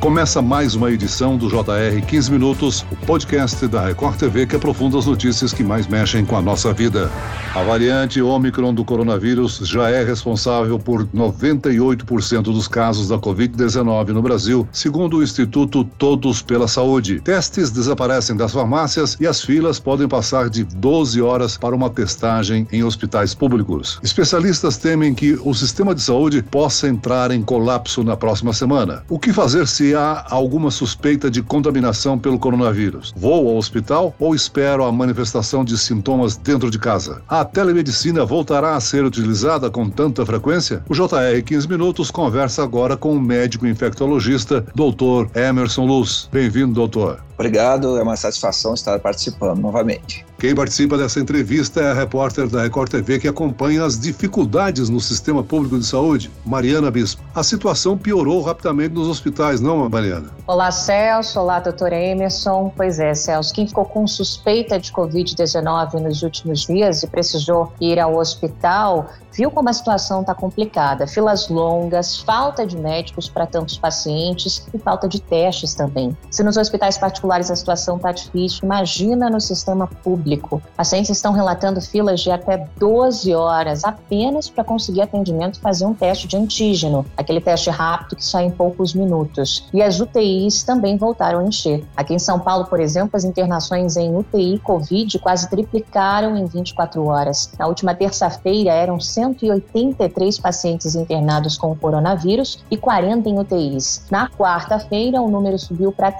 Começa mais uma edição do JR 15 Minutos, o podcast da Record TV que aprofunda as notícias que mais mexem com a nossa vida. A variante Ômicron do coronavírus já é responsável por 98% dos casos da Covid-19 no Brasil, segundo o Instituto Todos pela Saúde. Testes desaparecem das farmácias e as filas podem passar de 12 horas para uma testagem em hospitais públicos. Especialistas temem que o sistema de saúde possa entrar em colapso na próxima semana. O que fazer se há alguma suspeita de contaminação pelo coronavírus. Vou ao hospital ou espero a manifestação de sintomas dentro de casa? A telemedicina voltará a ser utilizada com tanta frequência? O JR 15 Minutos conversa agora com o médico infectologista, Dr. Emerson Luz. Bem-vindo, doutor. Obrigado, é uma satisfação estar participando novamente. Quem participa dessa entrevista é a repórter da Record TV que acompanha as dificuldades no sistema público de saúde, Mariana Bispo. A situação piorou rapidamente nos hospitais, não, Mariana? Olá, Celso. Olá, doutora Emerson. Pois é, Celso. Quem ficou com suspeita de Covid-19 nos últimos dias e precisou ir ao hospital viu como a situação está complicada. Filas longas, falta de médicos para tantos pacientes e falta de testes também. Se nos hospitais particulares a situação está difícil, imagina no sistema público. Pacientes estão relatando filas de até 12 horas apenas para conseguir atendimento e fazer um teste de antígeno, aquele teste rápido que sai em poucos minutos. E as UTIs também voltaram a encher. Aqui em São Paulo, por exemplo, as internações em UTI Covid quase triplicaram em 24 horas. Na última terça-feira eram 183 pacientes internados com coronavírus e 40 em UTIs. Na quarta-feira, o número subiu para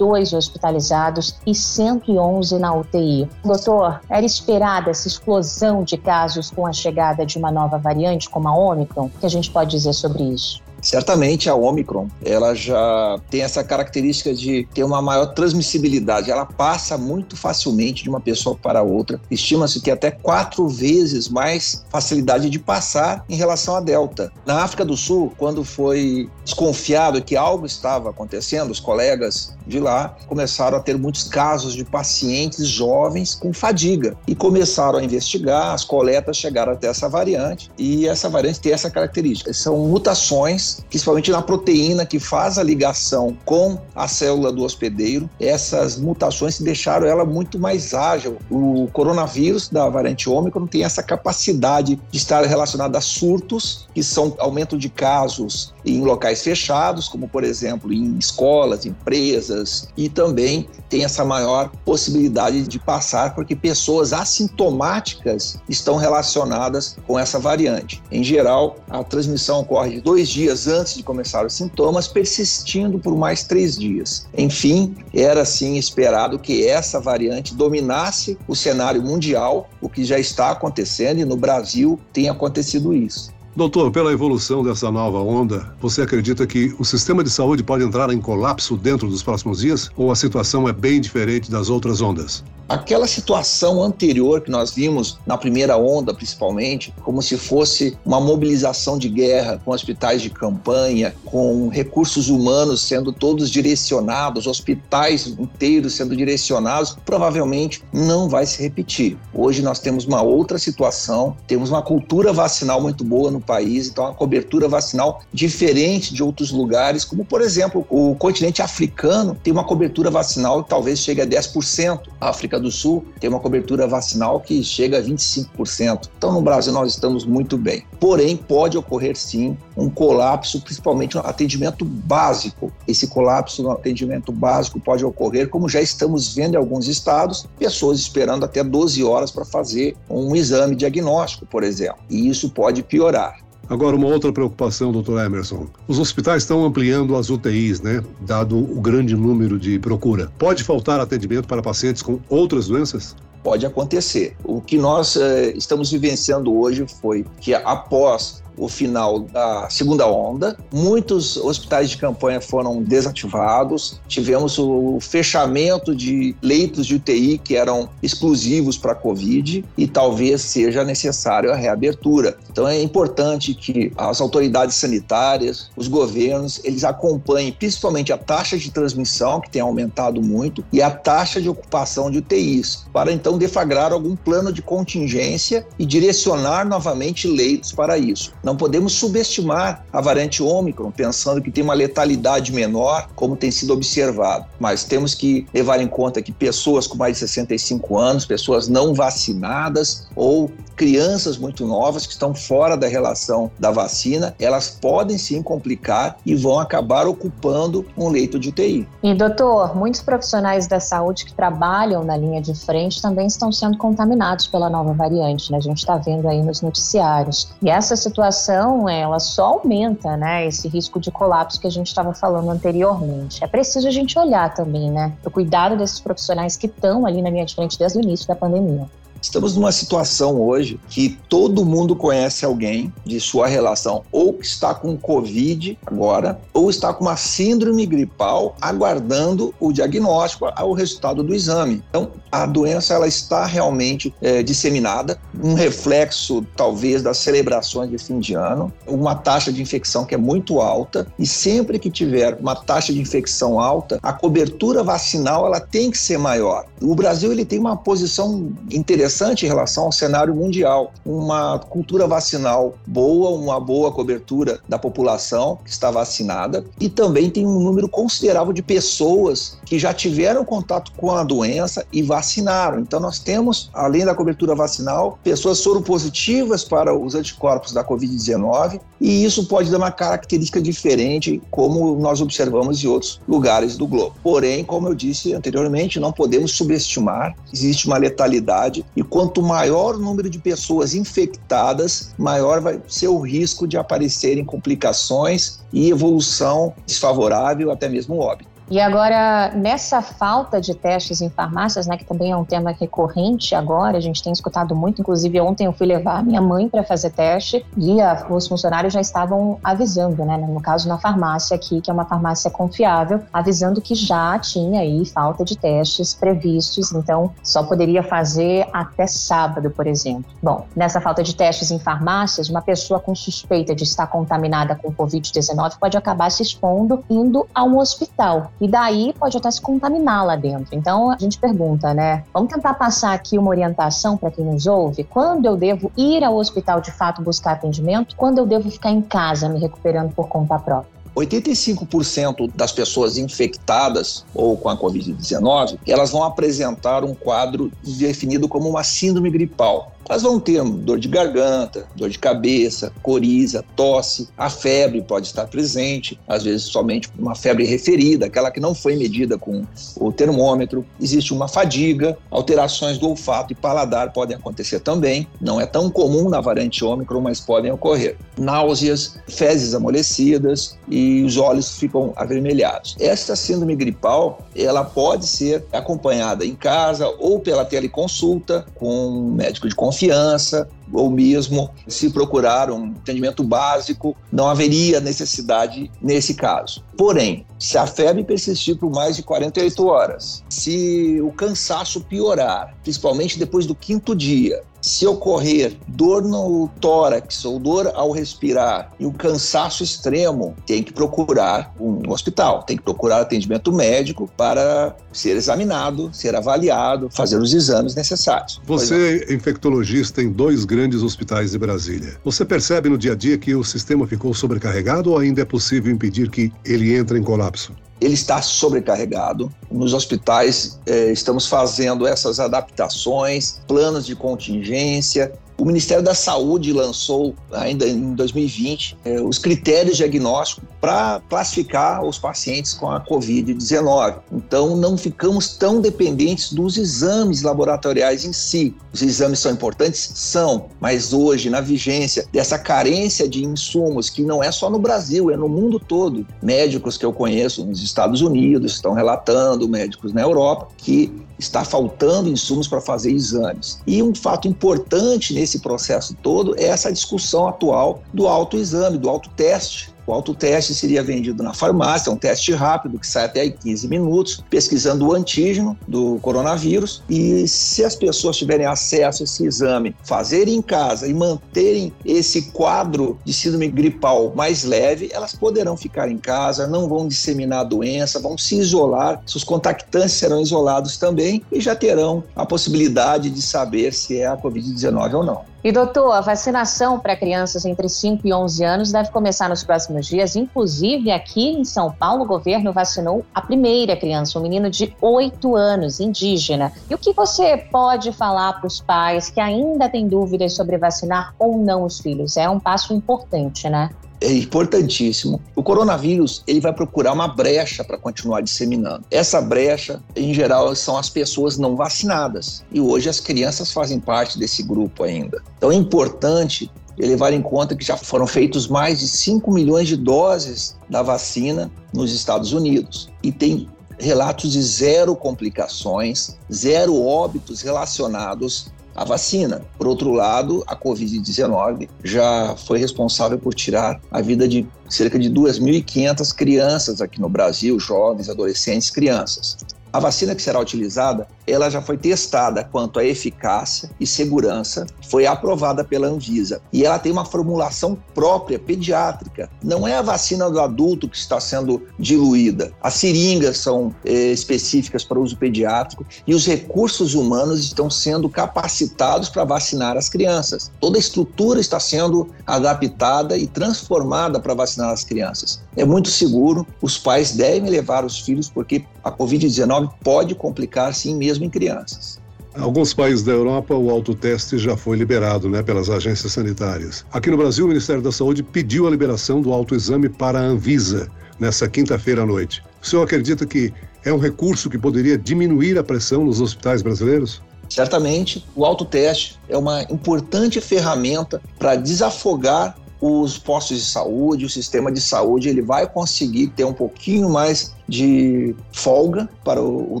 302 hospitalizados e 111 na UTI. Doutor, era esperada essa explosão de casos com a chegada de uma nova variante como a Omicron? O que a gente pode dizer sobre isso? Certamente a Omicron, ela já tem essa característica de ter uma maior transmissibilidade. Ela passa muito facilmente de uma pessoa para outra. Estima-se que até quatro vezes mais facilidade de passar em relação à Delta. Na África do Sul, quando foi desconfiado que algo estava acontecendo, os colegas de lá começaram a ter muitos casos de pacientes jovens com fadiga e começaram a investigar. As coletas chegaram até essa variante e essa variante tem essa característica. São mutações principalmente na proteína que faz a ligação com a célula do hospedeiro. Essas mutações deixaram ela muito mais ágil. O coronavírus da variante Ômicron tem essa capacidade de estar relacionado a surtos, que são aumento de casos em locais fechados, como por exemplo em escolas, empresas, e também tem essa maior possibilidade de passar porque pessoas assintomáticas estão relacionadas com essa variante. Em geral, a transmissão ocorre dois dias dias antes de começar os sintomas, persistindo por mais três dias. Enfim, era assim esperado que essa variante dominasse o cenário mundial, o que já está acontecendo e no Brasil tem acontecido isso. Doutor, pela evolução dessa nova onda, você acredita que o sistema de saúde pode entrar em colapso dentro dos próximos dias? Ou a situação é bem diferente das outras ondas? Aquela situação anterior que nós vimos na primeira onda, principalmente, como se fosse uma mobilização de guerra com hospitais de campanha, com recursos humanos sendo todos direcionados, hospitais inteiros sendo direcionados, provavelmente não vai se repetir. Hoje nós temos uma outra situação, temos uma cultura vacinal muito boa no país, então a cobertura vacinal diferente de outros lugares, como por exemplo o continente africano tem uma cobertura vacinal que talvez chegue a 10%. A África do Sul tem uma cobertura vacinal que chega a 25%. Então, no Brasil, nós estamos muito bem. Porém, pode ocorrer sim um colapso, principalmente no atendimento básico. Esse colapso no atendimento básico pode ocorrer, como já estamos vendo em alguns estados, pessoas esperando até 12 horas para fazer um exame diagnóstico, por exemplo. E isso pode piorar. Agora, uma outra preocupação, doutor Emerson. Os hospitais estão ampliando as UTIs, né? Dado o grande número de procura. Pode faltar atendimento para pacientes com outras doenças? Pode acontecer. O que nós eh, estamos vivenciando hoje foi que, após o final da segunda onda. Muitos hospitais de campanha foram desativados. Tivemos o fechamento de leitos de UTI que eram exclusivos para a Covid e talvez seja necessário a reabertura. Então é importante que as autoridades sanitárias, os governos, eles acompanhem principalmente a taxa de transmissão, que tem aumentado muito, e a taxa de ocupação de UTIs, para então defagrar algum plano de contingência e direcionar novamente leitos para isso. Não podemos subestimar a variante Ômicron, pensando que tem uma letalidade menor, como tem sido observado. Mas temos que levar em conta que pessoas com mais de 65 anos, pessoas não vacinadas ou crianças muito novas que estão fora da relação da vacina, elas podem sim complicar e vão acabar ocupando um leito de UTI. E doutor, muitos profissionais da saúde que trabalham na linha de frente também estão sendo contaminados pela nova variante, né? A gente está vendo aí nos noticiários. E essa situação, ela só aumenta, né, esse risco de colapso que a gente estava falando anteriormente. É preciso a gente olhar também, né, o cuidado desses profissionais que estão ali na linha de frente desde o início da pandemia. Estamos numa situação hoje que todo mundo conhece alguém de sua relação, ou que está com Covid agora, ou está com uma síndrome gripal, aguardando o diagnóstico, o resultado do exame. Então, a doença ela está realmente é, disseminada, um reflexo talvez das celebrações de fim de ano, uma taxa de infecção que é muito alta, e sempre que tiver uma taxa de infecção alta, a cobertura vacinal ela tem que ser maior. O Brasil ele tem uma posição interessante interessante em relação ao cenário mundial. Uma cultura vacinal boa, uma boa cobertura da população que está vacinada e também tem um número considerável de pessoas que já tiveram contato com a doença e vacinaram. Então nós temos, além da cobertura vacinal, pessoas soropositivas para os anticorpos da Covid-19 e isso pode dar uma característica diferente, como nós observamos em outros lugares do globo. Porém, como eu disse anteriormente, não podemos subestimar, existe uma letalidade e quanto maior o número de pessoas infectadas, maior vai ser o risco de aparecerem complicações e evolução desfavorável, até mesmo óbito. E agora, nessa falta de testes em farmácias, né, que também é um tema recorrente agora, a gente tem escutado muito, inclusive ontem eu fui levar minha mãe para fazer teste e a, os funcionários já estavam avisando, né, no caso na farmácia aqui, que é uma farmácia confiável, avisando que já tinha aí falta de testes previstos, então só poderia fazer até sábado, por exemplo. Bom, nessa falta de testes em farmácias, uma pessoa com suspeita de estar contaminada com Covid-19 pode acabar se expondo indo a um hospital e daí pode até se contaminar lá dentro. Então a gente pergunta, né? Vamos tentar passar aqui uma orientação para quem nos ouve. Quando eu devo ir ao hospital de fato buscar atendimento? Quando eu devo ficar em casa me recuperando por conta própria? 85% das pessoas infectadas ou com a Covid-19, elas vão apresentar um quadro definido como uma síndrome gripal. Elas vão ter dor de garganta, dor de cabeça, coriza, tosse, a febre pode estar presente, às vezes somente uma febre referida, aquela que não foi medida com o termômetro. Existe uma fadiga, alterações do olfato e paladar podem acontecer também. Não é tão comum na variante Ômicron, mas podem ocorrer. Náuseas, fezes amolecidas e os olhos ficam avermelhados. Esta síndrome gripal, ela pode ser acompanhada em casa ou pela teleconsulta com um médico de confiança, ou mesmo se procurar um atendimento básico, não haveria necessidade nesse caso. Porém, se a febre persistir por mais de 48 horas, se o cansaço piorar, principalmente depois do quinto dia, se ocorrer dor no tórax ou dor ao respirar e o cansaço extremo, tem que procurar um hospital, tem que procurar atendimento médico para ser examinado, ser avaliado, fazer os exames necessários. Você é infectologista em dois grandes hospitais de Brasília. Você percebe no dia a dia que o sistema ficou sobrecarregado ou ainda é possível impedir que ele entre em colapso? ele está sobrecarregado. Nos hospitais, eh, estamos fazendo essas adaptações, planos de contingência, o Ministério da Saúde lançou, ainda em 2020, eh, os critérios diagnósticos para classificar os pacientes com a Covid-19. Então, não ficamos tão dependentes dos exames laboratoriais em si. Os exames são importantes? São, mas hoje, na vigência dessa carência de insumos, que não é só no Brasil, é no mundo todo, médicos que eu conheço nos Estados Unidos estão relatando, médicos na Europa, que está faltando insumos para fazer exames. E um fato importante nesse processo todo é essa discussão atual do autoexame, do autoteste. O autoteste seria vendido na farmácia, é um teste rápido que sai até 15 minutos, pesquisando o antígeno do coronavírus. E se as pessoas tiverem acesso a esse exame, fazerem em casa e manterem esse quadro de síndrome gripal mais leve, elas poderão ficar em casa, não vão disseminar a doença, vão se isolar, seus contactantes serão isolados também e já terão a possibilidade de saber se é a Covid-19 ou não. E doutor, a vacinação para crianças entre 5 e 11 anos deve começar nos próximos dias. Inclusive, aqui em São Paulo, o governo vacinou a primeira criança, um menino de 8 anos, indígena. E o que você pode falar para os pais que ainda têm dúvidas sobre vacinar ou não os filhos? É um passo importante, né? É importantíssimo. O coronavírus ele vai procurar uma brecha para continuar disseminando. Essa brecha, em geral, são as pessoas não vacinadas. E hoje as crianças fazem parte desse grupo ainda. Então é importante levar em conta que já foram feitos mais de 5 milhões de doses da vacina nos Estados Unidos. E tem relatos de zero complicações, zero óbitos relacionados a vacina. Por outro lado, a Covid-19 já foi responsável por tirar a vida de cerca de 2.500 crianças aqui no Brasil, jovens, adolescentes, crianças. A vacina que será utilizada, ela já foi testada quanto à eficácia e segurança, foi aprovada pela Anvisa e ela tem uma formulação própria pediátrica. Não é a vacina do adulto que está sendo diluída. As seringas são eh, específicas para uso pediátrico e os recursos humanos estão sendo capacitados para vacinar as crianças. Toda a estrutura está sendo adaptada e transformada para vacinar as crianças. É muito seguro, os pais devem levar os filhos porque a Covid-19 pode complicar sim mesmo em crianças. Alguns países da Europa, o autoteste já foi liberado né, pelas agências sanitárias. Aqui no Brasil, o Ministério da Saúde pediu a liberação do autoexame para a Anvisa nessa quinta-feira à noite. O senhor acredita que é um recurso que poderia diminuir a pressão nos hospitais brasileiros? Certamente, o autoteste é uma importante ferramenta para desafogar os postos de saúde, o sistema de saúde, ele vai conseguir ter um pouquinho mais de folga para o, o,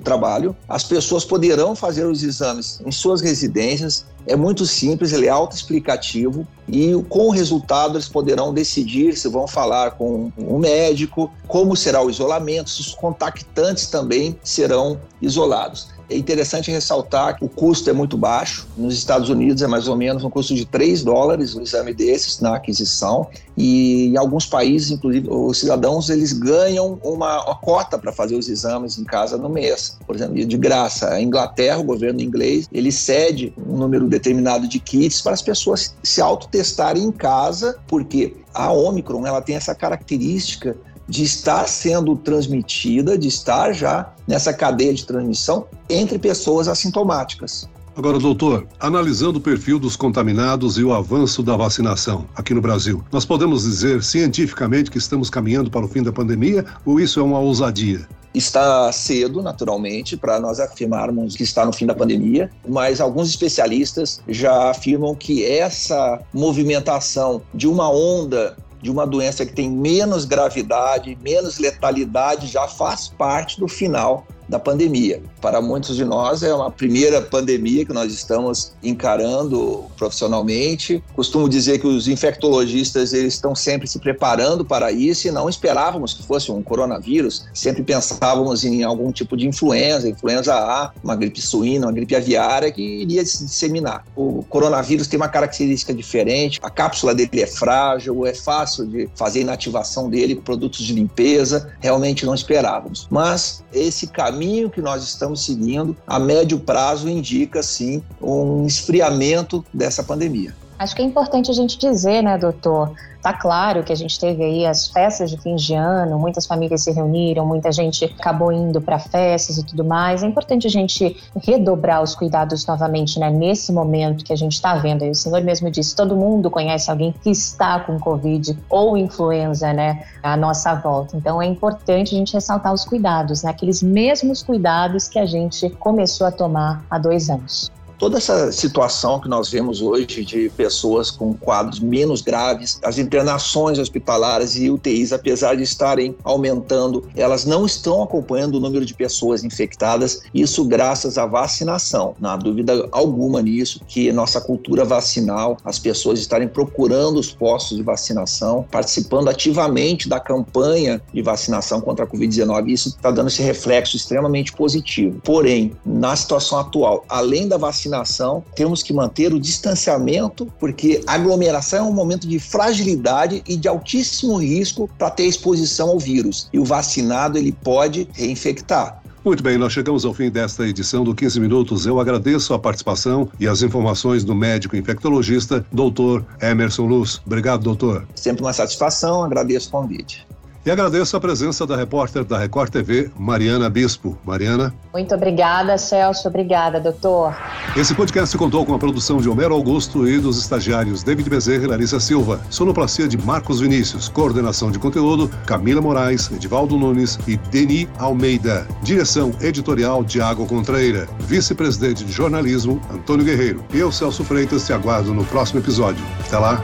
trabalho. As pessoas poderão fazer os exames em suas residências. É muito simples, ele é autoexplicativo e com o resultado eles poderão decidir se vão falar com um médico, como será o isolamento, se os contactantes também serão isolados. É interessante ressaltar que o custo é muito baixo. Nos Estados Unidos é mais ou menos um custo de 3 dólares o exame desses na aquisição. E em alguns países, inclusive, os cidadãos eles ganham uma, uma cota para fazer os exames em casa no mês. Por exemplo, de graça. A Inglaterra, o governo inglês, ele cede um número determinado de kits para as pessoas se autotestarem em casa, porque a Omicron ela tem essa característica de estar sendo transmitida, de estar já nessa cadeia de transmissão entre pessoas assintomáticas. Agora, doutor, analisando o perfil dos contaminados e o avanço da vacinação aqui no Brasil, nós podemos dizer cientificamente que estamos caminhando para o fim da pandemia ou isso é uma ousadia? Está cedo, naturalmente, para nós afirmarmos que está no fim da pandemia, mas alguns especialistas já afirmam que essa movimentação de uma onda de uma doença que tem menos gravidade, menos letalidade, já faz parte do final da pandemia. Para muitos de nós é uma primeira pandemia que nós estamos encarando profissionalmente. Costumo dizer que os infectologistas eles estão sempre se preparando para isso e não esperávamos que fosse um coronavírus. Sempre pensávamos em algum tipo de influenza, influenza A, uma gripe suína, uma gripe aviária que iria se disseminar. O coronavírus tem uma característica diferente. A cápsula dele é frágil, é fácil de fazer inativação dele produtos de limpeza. Realmente não esperávamos. Mas esse caminho caminho que nós estamos seguindo, a médio prazo, indica, sim, um esfriamento dessa pandemia. Acho que é importante a gente dizer, né, doutor? Tá claro que a gente teve aí as festas de fim de ano, muitas famílias se reuniram, muita gente acabou indo para festas e tudo mais. É importante a gente redobrar os cuidados novamente, né, nesse momento que a gente está vendo. Aí o senhor mesmo disse, todo mundo conhece alguém que está com Covid ou influenza, né, à nossa volta. Então é importante a gente ressaltar os cuidados, né, aqueles mesmos cuidados que a gente começou a tomar há dois anos toda essa situação que nós vemos hoje de pessoas com quadros menos graves, as internações hospitalares e UTIs, apesar de estarem aumentando, elas não estão acompanhando o número de pessoas infectadas, isso graças à vacinação. Não há dúvida alguma nisso, que nossa cultura vacinal, as pessoas estarem procurando os postos de vacinação, participando ativamente da campanha de vacinação contra a Covid-19, isso está dando esse reflexo extremamente positivo. Porém, na situação atual, além da vacinação, vacinação, temos que manter o distanciamento, porque aglomeração é um momento de fragilidade e de altíssimo risco para ter exposição ao vírus. E o vacinado ele pode reinfectar. Muito bem, nós chegamos ao fim desta edição do 15 Minutos. Eu agradeço a participação e as informações do médico infectologista, doutor Emerson Luz. Obrigado, doutor. Sempre uma satisfação, agradeço o convite. E agradeço a presença da repórter da Record TV, Mariana Bispo. Mariana. Muito obrigada, Celso. Obrigada, doutor. Esse podcast contou com a produção de Homero Augusto e dos estagiários David Bezerra e Larissa Silva. Sonoplastia de Marcos Vinícius. Coordenação de conteúdo, Camila Moraes, Edivaldo Nunes e Deni Almeida. Direção editorial, Tiago Contreira. Vice-presidente de jornalismo, Antônio Guerreiro. E eu, Celso Freitas, te aguardo no próximo episódio. Até lá.